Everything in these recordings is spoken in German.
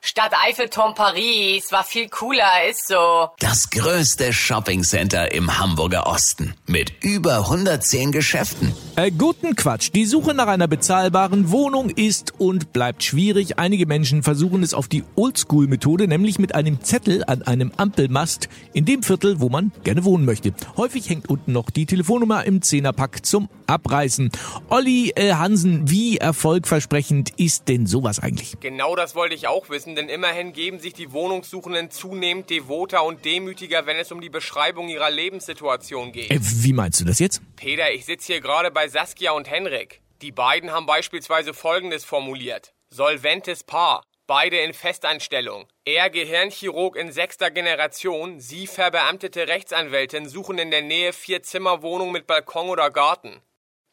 Stadt Eiffelturm Paris war viel cooler, ist so. Das größte Shoppingcenter im Hamburger Osten mit über 110 Geschäften. Äh, guten Quatsch. Die Suche nach einer bezahlbaren Wohnung ist und bleibt schwierig. Einige Menschen versuchen es auf die Oldschool-Methode, nämlich mit einem Zettel an einem Ampelmast in dem Viertel, wo man gerne wohnen möchte. Häufig hängt unten noch die Telefonnummer im Zehnerpack zum Abreißen. Olli äh, Hansen, wie erfolgversprechend ist denn sowas eigentlich? Genau das wollte ich auch wissen, denn immerhin geben sich die Wohnungssuchenden zunehmend devoter und demütiger, wenn es um die Beschreibung ihrer Lebenssituation geht. Äh, wie meinst du das jetzt? Peter, ich sitze hier gerade bei Saskia und Henrik. Die beiden haben beispielsweise Folgendes formuliert. Solventes Paar. Beide in Festanstellung. Er Gehirnchirurg in sechster Generation, sie verbeamtete Rechtsanwältin, suchen in der Nähe vier Zimmerwohnung mit Balkon oder Garten.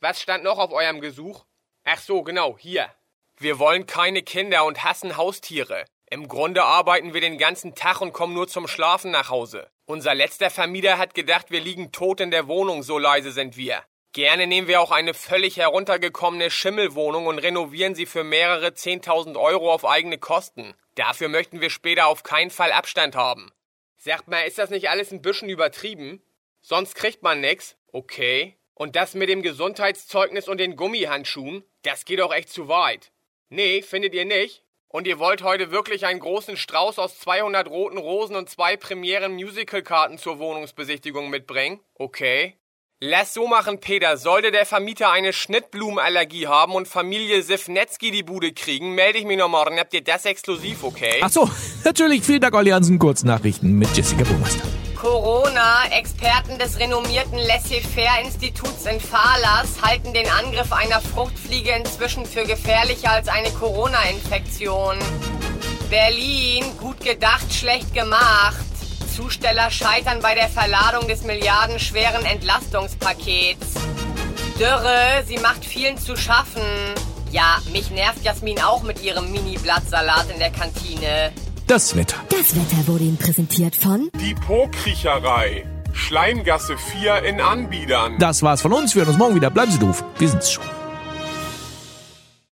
Was stand noch auf eurem Gesuch? Ach so, genau, hier. Wir wollen keine Kinder und hassen Haustiere. Im Grunde arbeiten wir den ganzen Tag und kommen nur zum Schlafen nach Hause. Unser letzter Vermieter hat gedacht, wir liegen tot in der Wohnung, so leise sind wir. Gerne nehmen wir auch eine völlig heruntergekommene Schimmelwohnung und renovieren sie für mehrere 10.000 Euro auf eigene Kosten. Dafür möchten wir später auf keinen Fall Abstand haben. Sagt mal, ist das nicht alles ein bisschen übertrieben? Sonst kriegt man nix. Okay. Und das mit dem Gesundheitszeugnis und den Gummihandschuhen, das geht auch echt zu weit. Nee, findet ihr nicht? Und ihr wollt heute wirklich einen großen Strauß aus 200 roten Rosen und zwei Premieren-Musical-Karten zur Wohnungsbesichtigung mitbringen? Okay. Lass so machen, Peter. Sollte der Vermieter eine Schnittblumenallergie haben und Familie Sifnetzky die Bude kriegen, melde ich mich noch morgen. Habt ihr das exklusiv, okay? Ach so, natürlich. Vielen Dank, Olli Hansen. Kurznachrichten mit Jessica Burmeister. Corona, Experten des renommierten Laissez-faire-Instituts in Falas halten den Angriff einer Fruchtfliege inzwischen für gefährlicher als eine Corona-Infektion. Berlin, gut gedacht, schlecht gemacht. Zusteller scheitern bei der Verladung des milliardenschweren Entlastungspakets. Dürre, sie macht vielen zu schaffen. Ja, mich nervt Jasmin auch mit ihrem Mini-Blattsalat in der Kantine. Das Wetter. Das Wetter wurde Ihnen präsentiert von Die Po-Kriecherei. Schleimgasse 4 in Anbiedern. Das war's von uns. Wir hören uns morgen wieder. Bleiben Sie doof. Wir sind's schon.